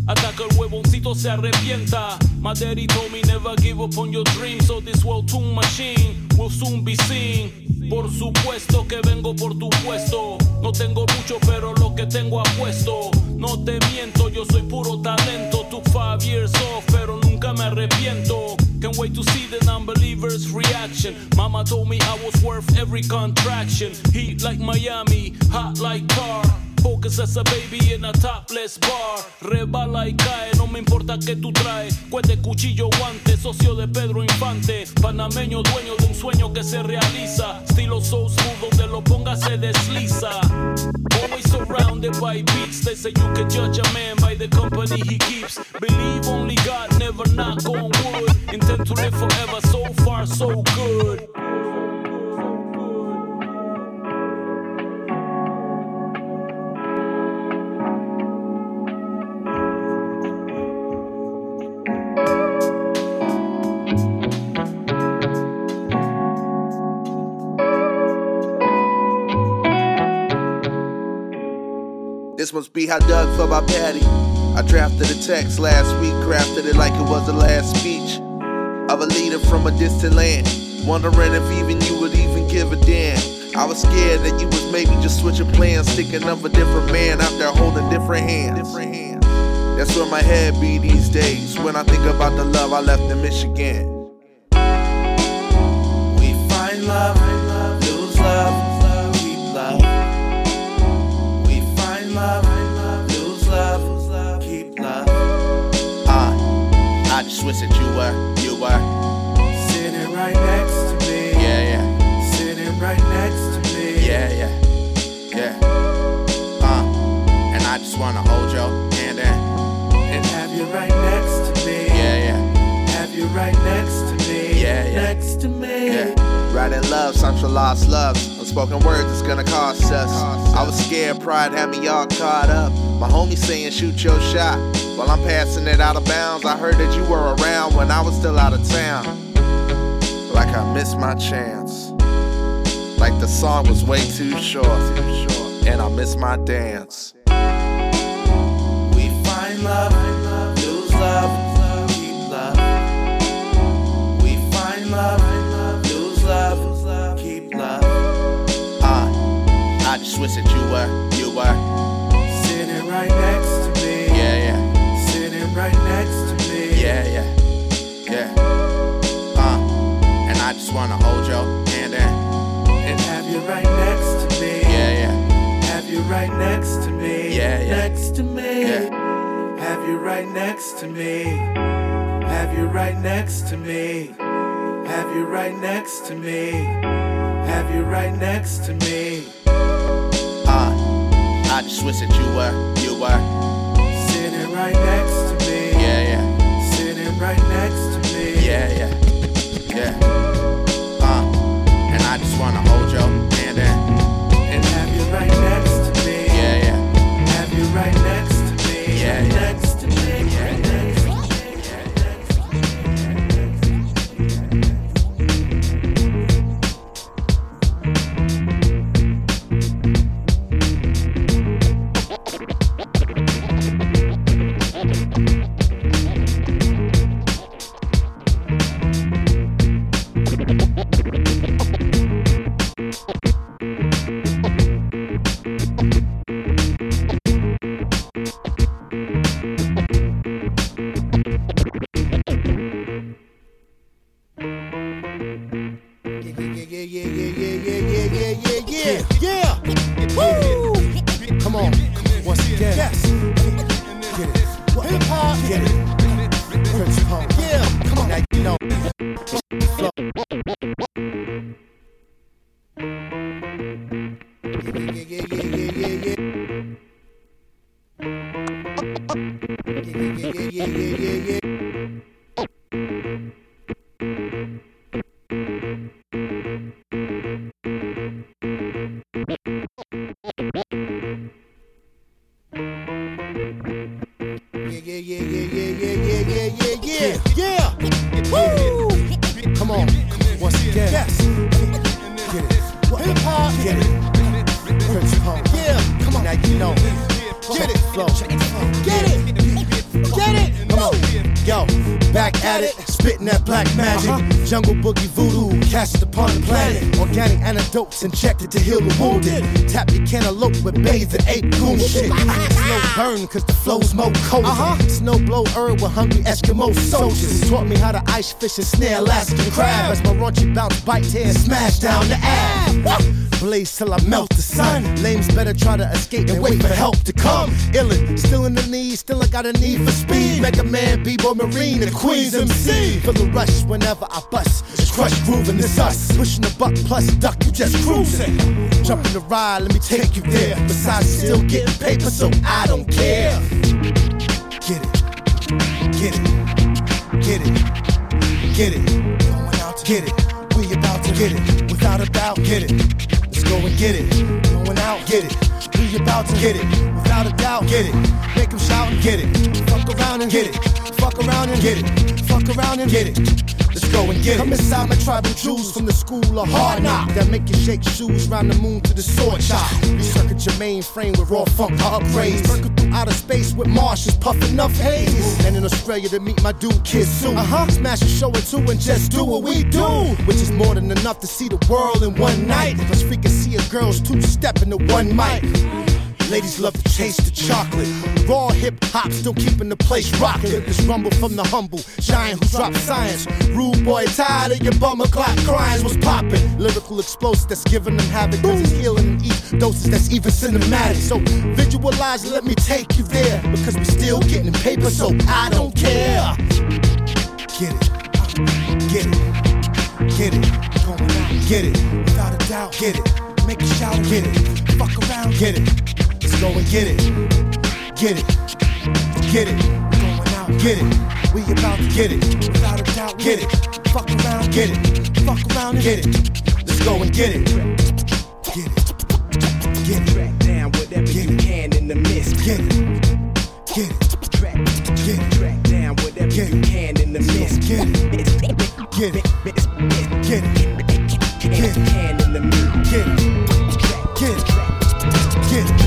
Speaker 31: Hasta que el huevoncito se arrepienta. My daddy told me never give up on your dreams. So this world tune machine will soon be seen. Por supuesto que vengo por tu puesto. No tengo mucho, pero lo que tengo apuesto. No te miento, yo soy puro talento. Took five years off, pero nunca me arrepiento. Can't wait to see the non-believers' reaction. Mama told me I was worth every contraction. Heat like Miami, hot like tar. Focus as a baby in a topless bar. Rebala y cae, no me importa que tú traes. Cuete, cuchillo, guante, socio de Pedro Infante. Panameño, dueño de un sueño que se realiza. Estilo so smooth, donde lo ponga se desliza. Always surrounded by beats. They say you can judge a man by the company he keeps. Believe only God, never knock on wood. Intend to live forever, so far, so good.
Speaker 32: Must be how Doug felt about Patty. I drafted a text last week, crafted it like it was the last speech of a leader from a distant land. Wondering if even you would even give a damn. I was scared that you was maybe just switching plans, thinking of a different man out there holding different hands. That's where my head be these days when I think about the love I left in Michigan.
Speaker 15: We find love,
Speaker 32: I just wish that you were, you were.
Speaker 15: Sitting right next to me.
Speaker 32: Yeah, yeah.
Speaker 15: Sitting right next to me.
Speaker 32: Yeah, yeah. Yeah. Uh, and I just wanna hold your hand in.
Speaker 15: And have you right next to me.
Speaker 32: Yeah, yeah.
Speaker 15: Have you right next to me.
Speaker 32: Yeah, yeah.
Speaker 15: Next to me.
Speaker 32: Yeah. Writing love, songs for lost loves. Unspoken words it's gonna cost us. I was scared, pride had me all caught up. My homie saying shoot your shot. While I'm passing it out of bounds, I heard that you were around when I was still out of town. Like I missed my chance. Like the song was way too short. And I missed my dance.
Speaker 15: We find love, lose love, keep love. We find love, lose love, keep love.
Speaker 32: I just wish that you were, you were.
Speaker 15: Right next to me.
Speaker 32: Yeah, yeah.
Speaker 15: Sitting right next to me.
Speaker 32: Yeah, yeah. Yeah. Uh, and I just wanna hold your hand in.
Speaker 15: And have you right next to me.
Speaker 32: Yeah, yeah.
Speaker 15: Have you right next to me.
Speaker 32: Yeah, yeah.
Speaker 15: Next to me.
Speaker 32: Yeah.
Speaker 15: Have you right next to me. Have you right next to me. Have you right next to me. Have you right next to me.
Speaker 32: Uh, I just wish that you were, were.
Speaker 15: Sitting right next to me.
Speaker 32: Yeah, yeah.
Speaker 15: Sitting right next to me.
Speaker 32: Yeah, yeah. Yeah.
Speaker 29: Injected to heal the wounded. Tap your cantaloupe with bathe and ape goon shit. Slow burn, cause the flow's more cold. Uh-huh. Snow blow herb with hungry Eskimo soldiers. Taught me how to ice fish and snare Alaskan crab. As my raunchy bounce bite tear and smash down the ab. Blaze till I melt the sun. Lames better try to escape and wait for help to come. Illin, still in the need, still I got a need for speed. Mega Man, B-Boy Marine, and Queens MC. Feel the rush whenever I bust. It's crush grooving, this us. Pushing the buck plus duck, you just cruising. Jump in the ride, let me take you there. Besides, still getting paper, so I don't care. Get it, get it, get it, get it. Get it. We about to get it. Without a doubt, get it. Go and get it. Going out, get it. We about to get it. Without a doubt, get it. Make them shout and get it. Fuck around and get it. Fuck around and get it. Fuck around and get it. Go and get it. Come inside my tribal jewels from the school of hard knock. That make you shake shoes round the moon to the sword chop. Circuit your mainframe with raw funk upgrades. Circle through outer space with marshes puffing up haze. And in Australia to meet my dude Kid Sue. Uh huh. Smash a show or two and just do what we do. Which is more than enough to see the world in one night. Plus we can see a girl's two step into one mic.
Speaker 33: Ladies love to taste the chocolate. Raw hip hop still keeping the place rocking. This rumble from the humble giant who dropped science. Rude boy, tired of your bummer clock crying. Was popping. Lyrical explosive that's giving them havoc. Cause it's healing and eat doses that's even cinematic. So visualize and let me take you there. Because we're still getting paper, so I don't care. Get it. Get it. Get it. Get it. Without a doubt. Get it. Make a shout. Get it. Fuck around. Get it. Let's go and get it. Get it. Get it. Going out. Get it. We about to get it. Without a doubt. Get it. Fuck around. Get it. Fuck around and get it. Let's go and get it. Get it. Get it. Track down whatever get you can in the mist. Get it. Get it. Track. Get it. Track down whatever get you can in the mist. Get it. Get it. Get it. Get it. Get it. Can in the mist. Get it. Get it.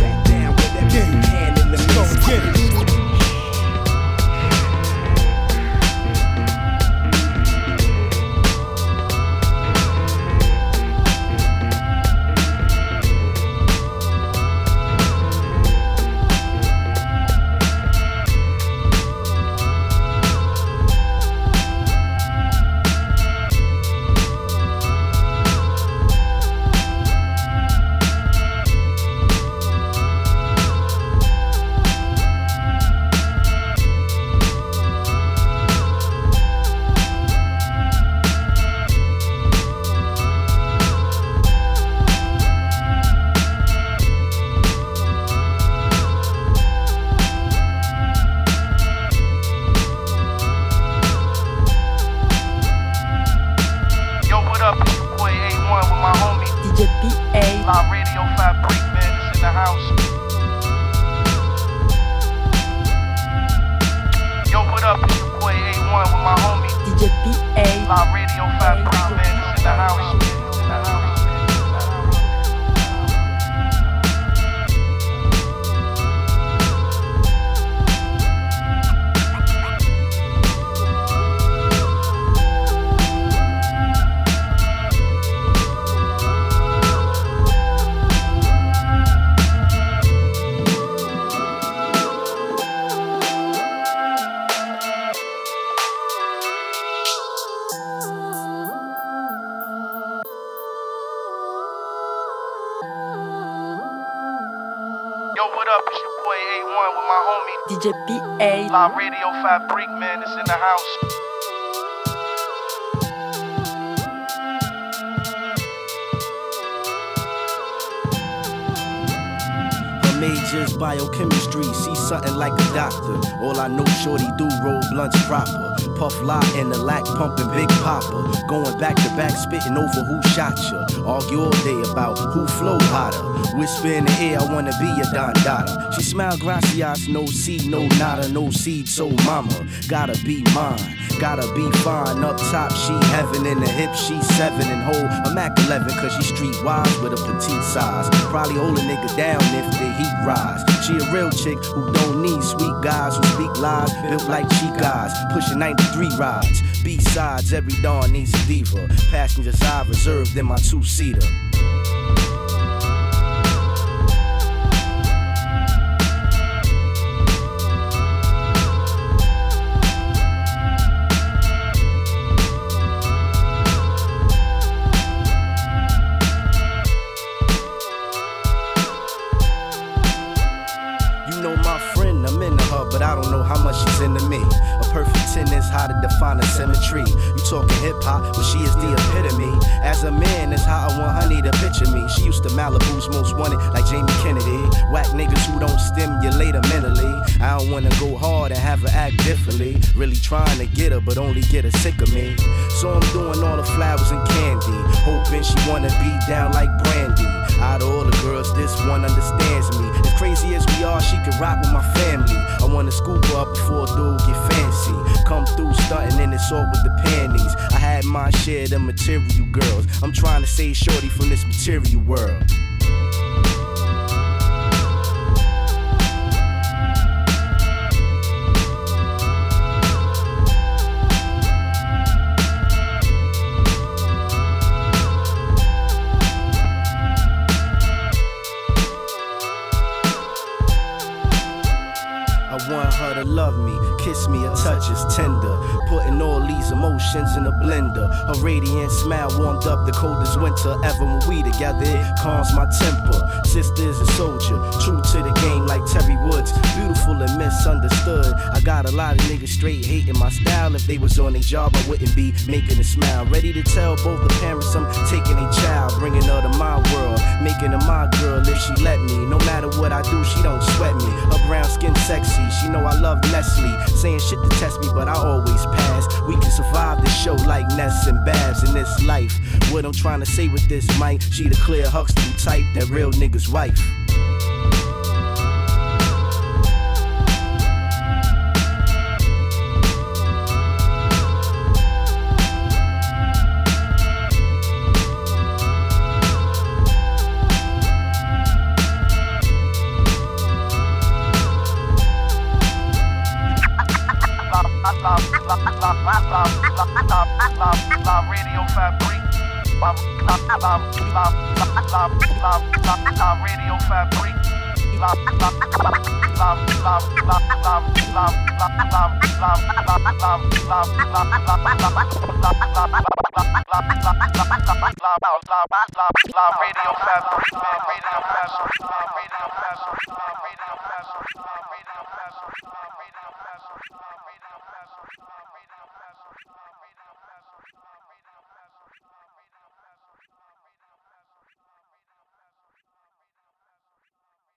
Speaker 10: Major's biochemistry, see something like a doctor. All I know, shorty do roll blunts proper. Puff lot and the lack pumping Big Papa. Going back to back, spitting over who shot ya. Argue all day about who flow hotter. Whisper in the air, I wanna be a Don Dada. She smile gracias, no seed, no nada, no seed, so mama. Gotta be mine, gotta be fine. Up top, she heaven in the hip, she seven and whole. I'm Mac 11, cause she streetwise with a petite size. Probably hold a nigga down if the heat rise. She a real chick who don't need sweet guys who speak lies, built like cheap guys, pushing 93 rides. B-sides, every dawn needs a diva. Passenger side reserved in my two-seater. You Malibu's most wanted, like Jamie Kennedy. Whack niggas who don't stimulate her mentally. I don't wanna go hard and have her act differently. Really trying to get her, but only get her sick of me. So I'm doing all the flowers and candy. Hoping she wanna be down like Brandy. Out of all the girls, this one understands me. As crazy as we are, she can rock with my family. I wanna scoop her up before a dude get fancy. Come through stunting in this all with the panties. I had my share of material girls. I'm trying to save shorty from this material world.
Speaker 33: These emotions in a blender. Her radiant smile warmed up the coldest winter ever when we together. It calms my temper. Sister Souljah, true to the game like Teri Woods. Beautiful and misunderstood. I got a lot of niggas straight hating my style. If they was on a job, I wouldn't be making a smile. Ready to tell both the parents I'm taking a child, bringing her to my world, making her my girl if she let me. No matter what I do, she don't sweat me. Her brown skin sexy, she know I love Leslie. Saying shit to test me, but I always pass. We can survive this show like Ness and Babs in this life. What I'm trying to say with this mic, she the Claire Huxtable type, that real nigga's wife.